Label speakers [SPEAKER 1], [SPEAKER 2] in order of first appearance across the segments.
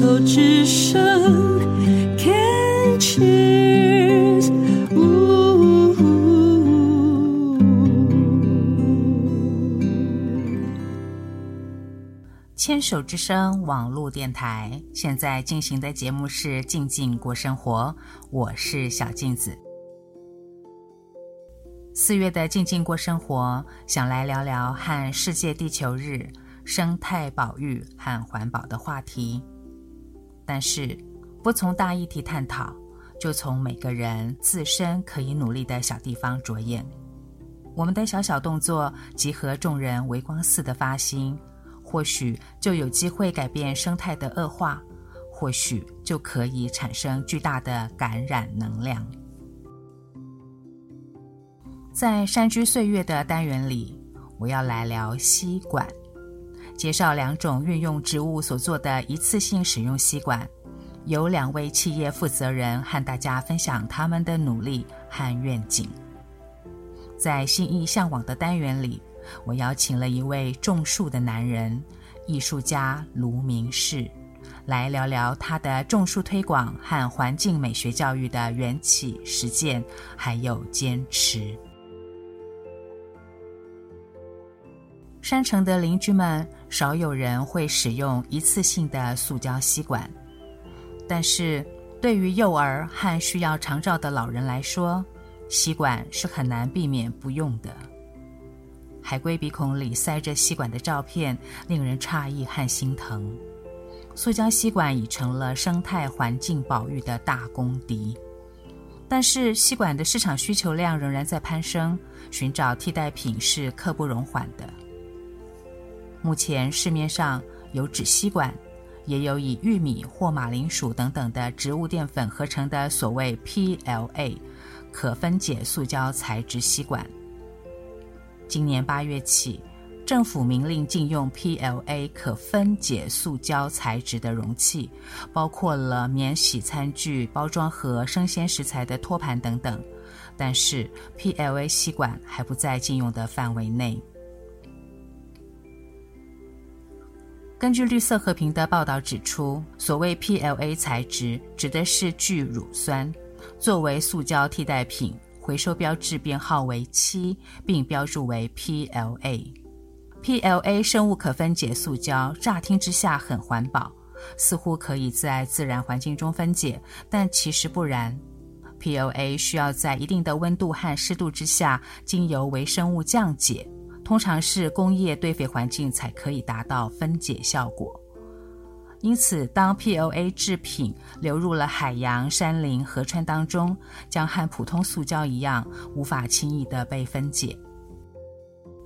[SPEAKER 1] 手之声，Can cheers。牵手之声网络电台现在进行的节目是《静静过生活》，我是小静子。四月的《静静过生活》，想来聊聊和世界地球日、生态保育和环保的话题。但是，不从大议题探讨，就从每个人自身可以努力的小地方着眼。我们的小小动作，集合众人微光似的发心。或许就有机会改变生态的恶化，或许就可以产生巨大的感染能量。在山居岁月的单元里，我要来聊吸管，介绍两种运用植物所做的一次性使用吸管，由两位企业负责人和大家分享他们的努力和愿景。在心意向往的单元里。我邀请了一位种树的男人，艺术家卢明世，来聊聊他的种树推广和环境美学教育的缘起、实践，还有坚持。山城的邻居们少有人会使用一次性的塑胶吸管，但是对于幼儿和需要长照的老人来说，吸管是很难避免不用的。海龟鼻孔里塞着吸管的照片，令人诧异和心疼。塑胶吸管已成了生态环境保育的大公敌，但是吸管的市场需求量仍然在攀升，寻找替代品是刻不容缓的。目前市面上有纸吸管，也有以玉米或马铃薯等等的植物淀粉合成的所谓 PLA 可分解塑胶材质吸管。今年八月起，政府明令禁用 PLA 可分解塑胶材质的容器，包括了免洗餐具、包装盒、生鲜食材的托盘等等。但是 PLA 吸管还不在禁用的范围内。根据绿色和平的报道指出，所谓 PLA 材质指的是聚乳酸，作为塑胶替代品。回收标志编号为七，并标注为 PLA。PLA 生物可分解塑胶，乍听之下很环保，似乎可以在自然环境中分解，但其实不然。PLA 需要在一定的温度和湿度之下，经由微生物降解，通常是工业堆肥环境才可以达到分解效果。因此，当 PLA 制品流入了海洋、山林、河川当中，将和普通塑胶一样，无法轻易地被分解。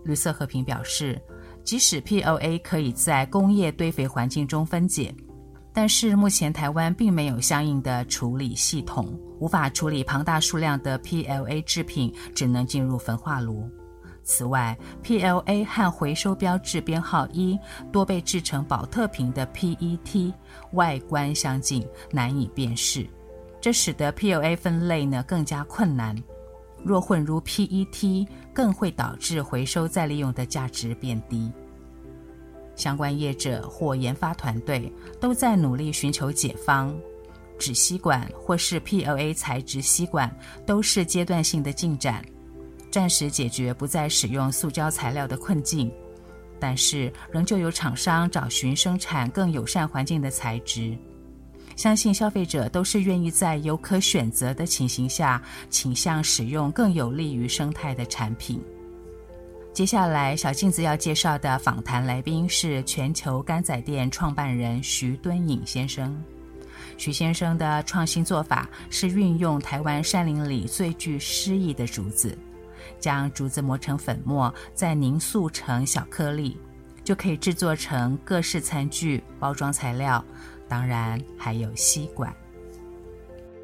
[SPEAKER 1] 绿色和平表示，即使 PLA 可以在工业堆肥环境中分解，但是目前台湾并没有相应的处理系统，无法处理庞大数量的 PLA 制品，只能进入焚化炉。此外，PLA 和回收标志编号一多被制成宝特瓶的 PET，外观相近，难以辨识，这使得 PLA 分类呢更加困难。若混入 PET，更会导致回收再利用的价值变低。相关业者或研发团队都在努力寻求解方，纸吸管或是 PLA 材质吸管都是阶段性的进展。暂时解决不再使用塑胶材料的困境，但是仍旧有厂商找寻生产更友善环境的材质。相信消费者都是愿意在有可选择的情形下，倾向使用更有利于生态的产品。接下来，小镜子要介绍的访谈来宾是全球干仔店创办人徐敦颖先生。徐先生的创新做法是运用台湾山林里最具诗意的竹子。将竹子磨成粉末，再凝塑成小颗粒，就可以制作成各式餐具、包装材料，当然还有吸管。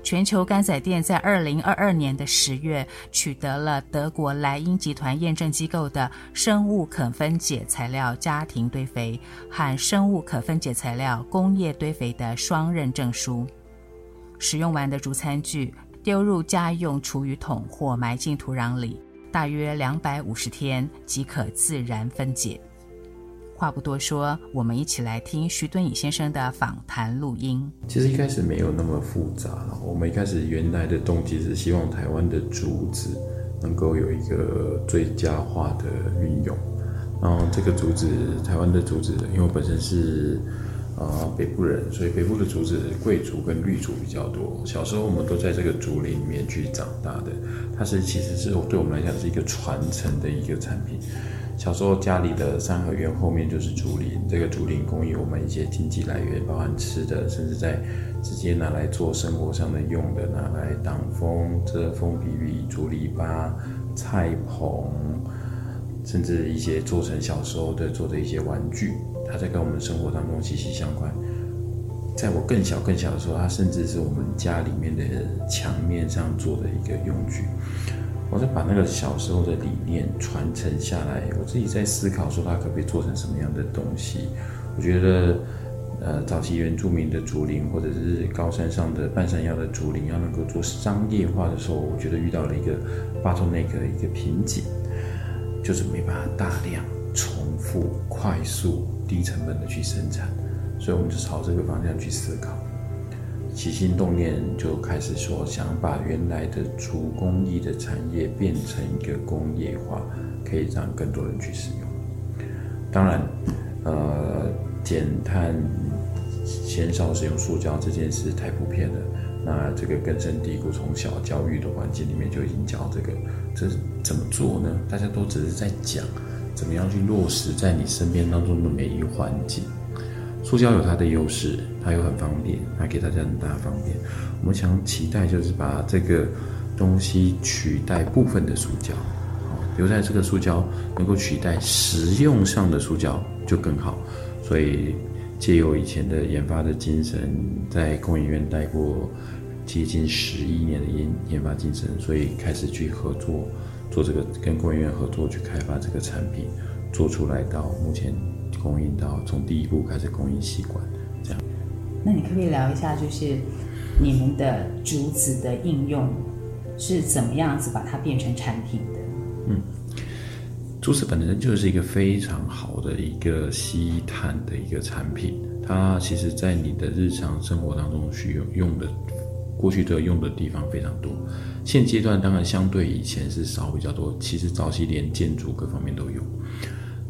[SPEAKER 1] 全球干仔店在二零二二年的十月取得了德国莱茵集团验证机构的生物可分解材料家庭堆肥和生物可分解材料工业堆肥的双认证书。使用完的竹餐具丢入家用厨余桶或埋进土壤里。大约两百五十天即可自然分解。话不多说，我们一起来听徐敦义先生的访谈录音。
[SPEAKER 2] 其实一开始没有那么复杂，我们一开始原来的动机是希望台湾的竹子能够有一个最佳化的运用。然后这个竹子，台湾的竹子，因为我本身是。啊、北部人，所以北部的竹子贵竹跟绿竹比较多。小时候我们都在这个竹林里面去长大的，它是其实是对我们来讲是一个传承的一个产品。小时候家里的三合院后面就是竹林，这个竹林供应我们一些经济来源，包含吃的，甚至在直接拿来做生活上的用的，拿来挡风、遮风避雨、竹篱笆、菜棚，甚至一些做成小时候的做的一些玩具。它在跟我们生活当中息息相关。在我更小更小的时候，它甚至是我们家里面的墙面上做的一个用具。我在把那个小时候的理念传承下来，我自己在思考说它可不可以做成什么样的东西。我觉得，呃，早期原住民的竹林或者是高山上的半山腰的竹林，要能够做商业化的时候，我觉得遇到了一个 bottleneck 一个瓶颈，就是没办法大量。重复、快速、低成本的去生产，所以我们就朝这个方向去思考。起心动念就开始说，想把原来的竹工艺的产业变成一个工业化，可以让更多人去使用。当然，呃，减碳、减少使用塑胶这件事太普遍了。那这个根深蒂固，从小教育的环境里面就已经教这个，这怎么做呢？大家都只是在讲。怎么样去落实在你身边当中的每一环境？塑胶有它的优势，它又很方便，它给大家很大方便。我们想期待就是把这个东西取代部分的塑胶，好留在这个塑胶能够取代实用上的塑胶就更好。所以借由以前的研发的精神，在工研院待过接近十一年的研研发精神，所以开始去合作。做这个跟工研院合作去开发这个产品，做出来到目前供应到从第一步开始供应吸管这样。
[SPEAKER 1] 那你可不可以聊一下，就是你们的竹子的应用是怎么样子把它变成产品的？
[SPEAKER 2] 嗯，竹子本身就是一个非常好的一个吸碳的一个产品，它其实在你的日常生活当中需要用的。过去的用的地方非常多，现阶段当然相对以前是少比较多。其实早期连建筑各方面都有。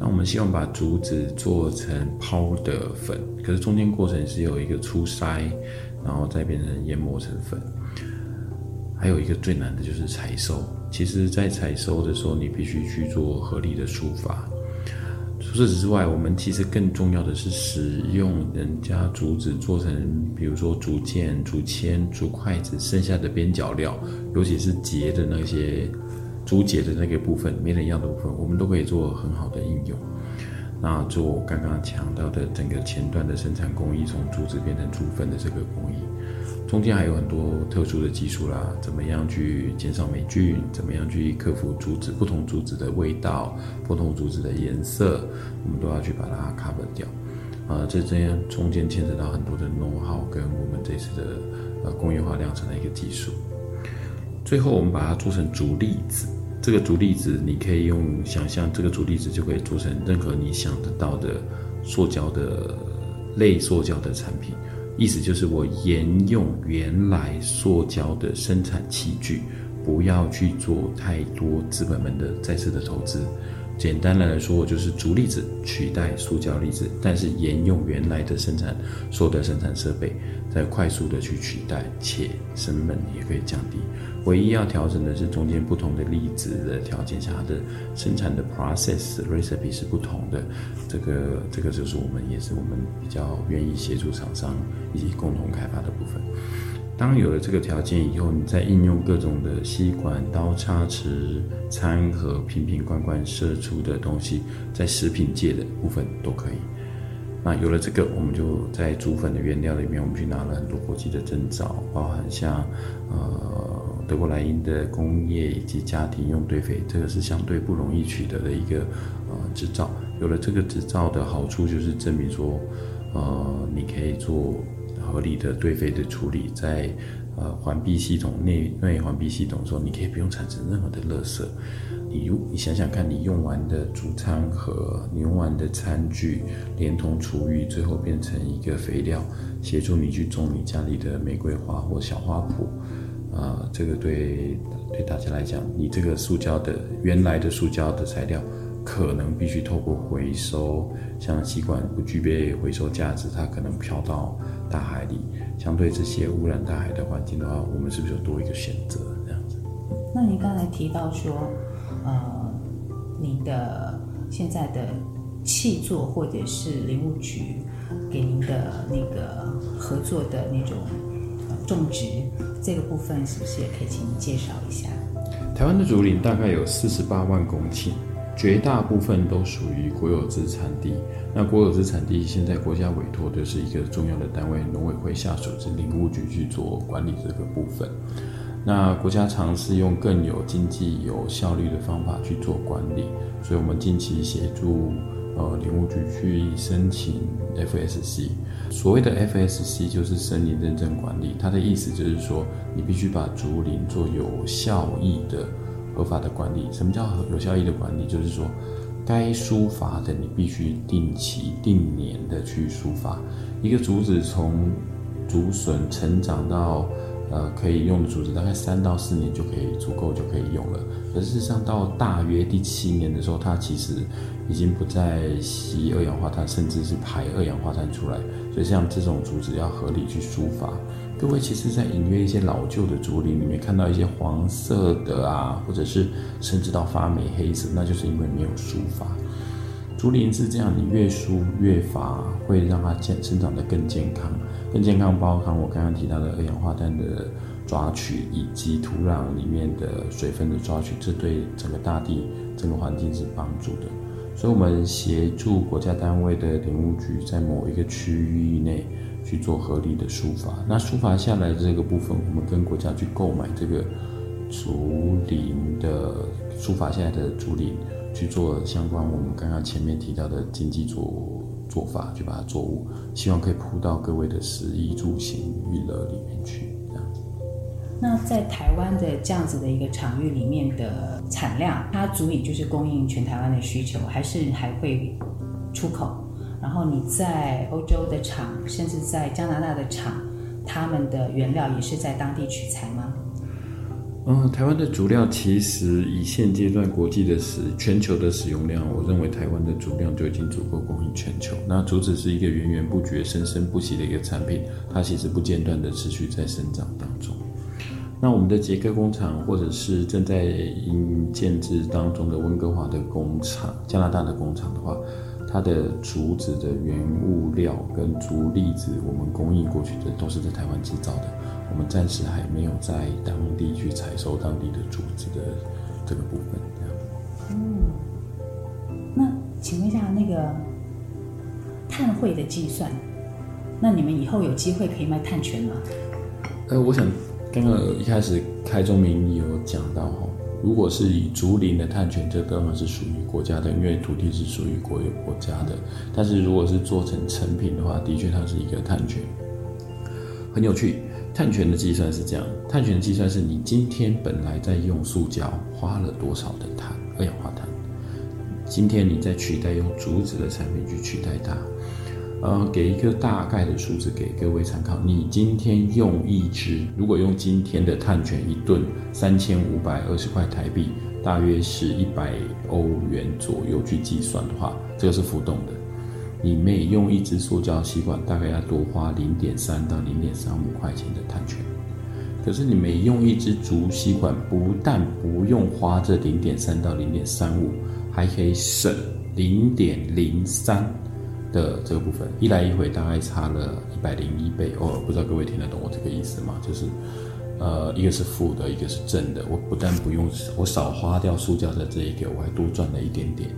[SPEAKER 2] 那我们希望把竹子做成抛的粉，可是中间过程是有一个初筛，然后再变成研磨成粉。还有一个最难的就是采收。其实，在采收的时候，你必须去做合理的疏伐。除此之外，我们其实更重要的是使用人家竹子做成，比如说竹剑、竹签、竹筷子，剩下的边角料，尤其是节的那些竹节的那个部分，没人要的部分，我们都可以做很好的应用。那做刚刚强调的整个前段的生产工艺，从竹子变成竹粉的这个工艺。中间还有很多特殊的技术啦，怎么样去减少霉菌？怎么样去克服竹子不同竹子的味道、不同竹子的颜色？我们都要去把它 cover 掉。啊、呃，这这样中间牵扯到很多的能耗跟我们这次的呃工业化量产的一个技术。最后，我们把它做成竹粒子。这个竹粒子，你可以用想象，这个竹粒子就可以做成任何你想得到的塑胶的类塑胶的产品。意思就是我沿用原来塑胶的生产器具，不要去做太多资本们的再次的投资。简单来说，就是竹粒子取代塑胶粒子，但是沿用原来的生产所有的生产设备，再快速的去取代，且成本也可以降低。唯一要调整的是中间不同的粒子的条件下，它的生产的 process recipe 是不同的。这个这个就是我们也是我们比较愿意协助厂商以及共同开发的部分。当有了这个条件以后，你再应用各种的吸管、刀叉、匙、餐盒、瓶瓶罐罐射出的东西，在食品界的部分都可以。那有了这个，我们就在竹粉的原料里面，我们去拿了很多国际的证照，包含像呃德国莱茵的工业以及家庭用堆肥，这个是相对不容易取得的一个呃执照。有了这个执照的好处，就是证明说，呃，你可以做。合理的堆肥的处理，在呃环闭系统内内环闭系统的时候，你可以不用产生任何的垃圾。你如你想想看，你用完的主餐盒，你用完的餐具，连同厨余，最后变成一个肥料，协助你去种你家里的玫瑰花或小花圃。啊、呃，这个对对大家来讲，你这个塑胶的原来的塑胶的材料，可能必须透过回收，像吸管不具备回收价值，它可能飘到大海里。相对这些污染大海的环境的话，我们是不是有多一个选择？这样子。
[SPEAKER 1] 那你刚才提到说。呃，您的现在的气作或者是林务局给您的那个合作的那种种植这个部分，是不是也可以请你介绍一下？
[SPEAKER 2] 台湾的竹林大概有四十八万公顷，绝大部分都属于国有资产地。那国有资产地现在国家委托的是一个重要的单位——农委会下属之林务局去做管理这个部分。那国家尝试用更有经济、有效率的方法去做管理，所以我们近期协助呃林务局去申请 FSC。所谓的 FSC 就是森林认证管理，它的意思就是说，你必须把竹林做有效益的、合法的管理。什么叫有效益的管理？就是说，该疏伐的你必须定期、定年的去疏伐。一个竹子从竹笋成长到呃，可以用的竹子大概三到四年就可以足够就可以用了。可事实上，到大约第七年的时候，它其实已经不再吸二氧化碳，甚至是排二氧化碳出来。所以像这种竹子要合理去疏伐。各位其实，在隐约一些老旧的竹林里面看到一些黄色的啊，或者是甚至到发霉黑色，那就是因为没有疏伐。竹林是这样，你越疏越伐，会让它健生长得更健康。更健康包含我刚刚提到的二氧化碳的抓取，以及土壤里面的水分的抓取，这对整个大地、整个环境是帮助的。所以，我们协助国家单位的林务局在某一个区域内去做合理的疏伐。那疏伐下来这个部分，我们跟国家去购买这个竹林的疏伐下来的竹林，去做相关我们刚刚前面提到的经济作物。做法去把它作物，希望可以铺到各位的食衣住行娱乐里面去，
[SPEAKER 1] 那在台湾的这样子的一个场域里面的产量，它足以就是供应全台湾的需求，还是还会出口？然后你在欧洲的厂，甚至在加拿大的厂，他们的原料也是在当地取材吗？
[SPEAKER 2] 嗯，台湾的竹料其实以现阶段国际的使全球的使用量，我认为台湾的竹量就已经足够供应全球。那竹子是一个源源不绝、生生不息的一个产品，它其实不间断的持续在生长当中。那我们的捷克工厂，或者是正在因建制当中的温哥华的工厂、加拿大的工厂的话，它的竹子的原物料跟竹粒子，我们供应过去的都是在台湾制造的。我们暂时还没有在当地去采收当地的竹子的这个部分，这样。
[SPEAKER 1] 嗯，那请问一下，那个碳汇的计算，那你们以后有机会可以卖碳权吗？
[SPEAKER 2] 呃，我想刚刚一开始开宗明义有讲到哈，如果是以竹林的碳权，这当然是属于国家的，因为土地是属于国有国家的。但是如果是做成成品的话，的确它是一个碳权，很有趣。碳权的计算是这样，碳权的计算是你今天本来在用塑胶花了多少的碳，二氧化碳，今天你在取代用竹子的产品去取代它，呃，给一个大概的数字给各位参考，你今天用一支，如果用今天的碳权一吨三千五百二十块台币，大约是一百欧元左右去计算的话，这个是浮动的。你每用一支塑胶吸管，大概要多花零点三到零点三五块钱的碳权。可是你每用一支竹吸管，不但不用花这零点三到零点三五，还可以省零点零三的这个部分。一来一回大概差了一百零一倍哦，不知道各位听得懂我这个意思吗？就是，呃，一个是负的，一个是正的。我不但不用，我少花掉塑胶的这一个，我还多赚了一点点。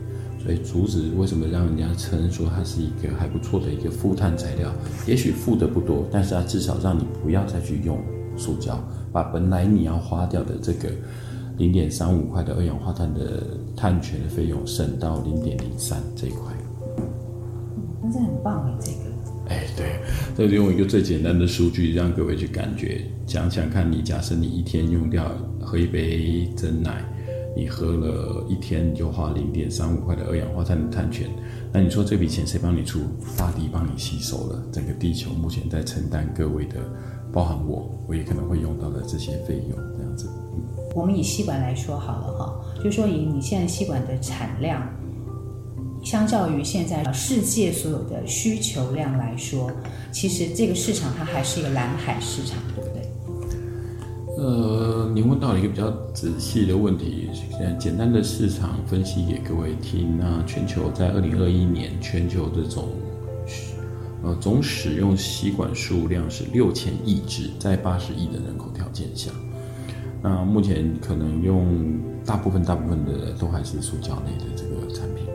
[SPEAKER 2] 所以竹子为什么让人家称说它是一个还不错的一个负碳材料？也许负的不多，但是它至少让你不要再去用塑胶，把本来你要花掉的这个零点三五块的二氧化碳的碳权的费用省到零点零三这一块。
[SPEAKER 1] 嗯，那这很棒哎，这个。
[SPEAKER 2] 哎，对，这用一个最简单的数据让各位去感觉，想想看你，假设你一天用掉喝一杯真奶，你喝了一天就花零点三五块的二氧化碳的碳权，那你说这笔钱谁帮你出？大地帮你吸收了，整个地球目前在承担各位的，包含我，我也可能会用到的这些费用，这样子。
[SPEAKER 1] 我们以吸管来说好了哈，就说以你现在吸管的产量。相较于现在世界所有的需求量来说，其实这个市场它还是一个蓝海市场，对不对？
[SPEAKER 2] 呃，您问到了一个比较仔细的问题，现在简单的市场分析给各位听。那全球在二零二一年，全球的总呃总使用吸管数量是六千亿支，在八十亿的人口条件下，那目前可能用大部分大部分的都还是塑胶类的这个产品。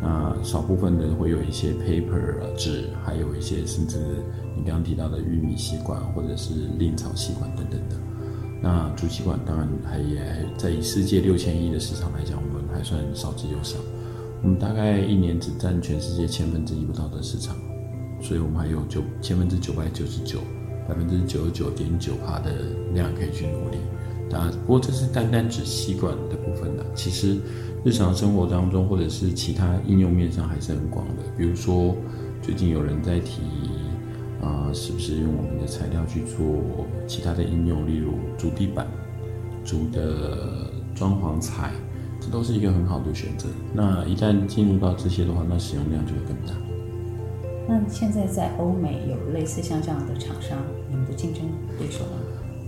[SPEAKER 2] 那少部分的会有一些 paper 啊纸，还有一些甚至你刚刚提到的玉米吸管或者是蔺草吸管等等的。那竹吸管当然还也在以世界六千亿的市场来讲，我们还算少之又少。我们大概一年只占全世界千分之一不到的市场，所以我们还有九千分之九百九十九百分之九十九点九趴的量可以去努力。当然，不过这是单单指吸管的部分的，其实。日常生活当中，或者是其他应用面上，还是很广的。比如说，最近有人在提，啊、是不是用我们的材料去做其他的应用？例如竹地板、竹的装潢材，这都是一个很好的选择。那一旦进入到这些的话，那使用量就会更大。
[SPEAKER 1] 那现在在欧美有类似像这样的厂商，你们的竞争对手吗？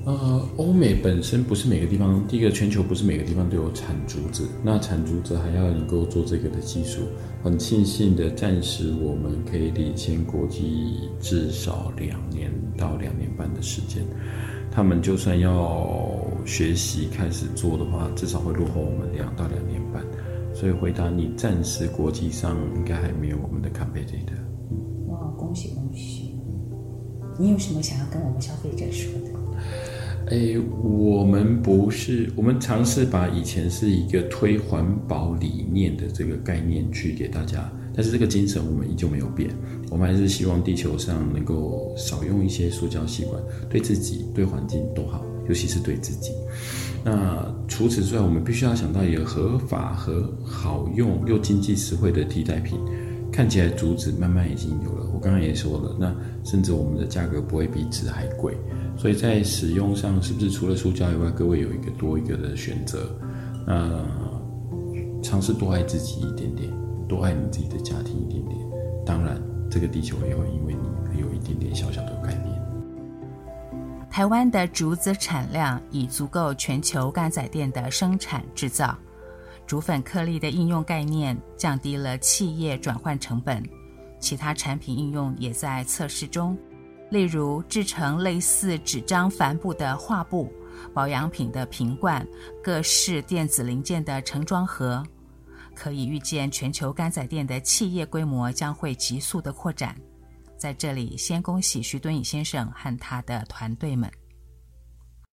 [SPEAKER 2] 呃，欧美本身不是每个地方，第一个全球不是每个地方都有产竹子，那产竹子还要能够做这个的技术。很庆幸的，暂时我们可以领先国际至少两年到两年半的时间。他们就算要学习开始做的话，至少会落后我们两到两年半。所以回答你，暂时国际上应该还没有我们的 competitor。
[SPEAKER 1] 哇，恭喜恭喜！你有什么想要跟我们消费者说的？
[SPEAKER 2] 哎，我们不是，我们尝试把以前是一个推环保理念的这个概念去给大家，但是这个精神我们依旧没有变，我们还是希望地球上能够少用一些塑胶吸管，对自己、对环境都好，尤其是对自己。那除此之外，我们必须要想到一个合法和好用又经济实惠的替代品。看起来竹子慢慢已经有了，刚刚也说了，那甚至我们的价格不会比纸还贵。所以在使用上，是不是除了塑胶以外，各位有一个多一个的选择？那尝试多爱自己一点点，多爱你自己的家庭一点点。当然，这个地球也会因为你有一点点小小的改变。
[SPEAKER 1] 台湾的竹子产量已足够全球干仔店的生产制造，竹粉颗粒的应用概念降低了企业转换成本，其他产品应用也在测试中。例如制成类似纸张帆布的画布、保养品的瓶罐、各式电子零件的盛装盒，可以预见全球干载店的企业规模将会急速的扩展。在这里，先恭喜徐敦义先生和他的团队们。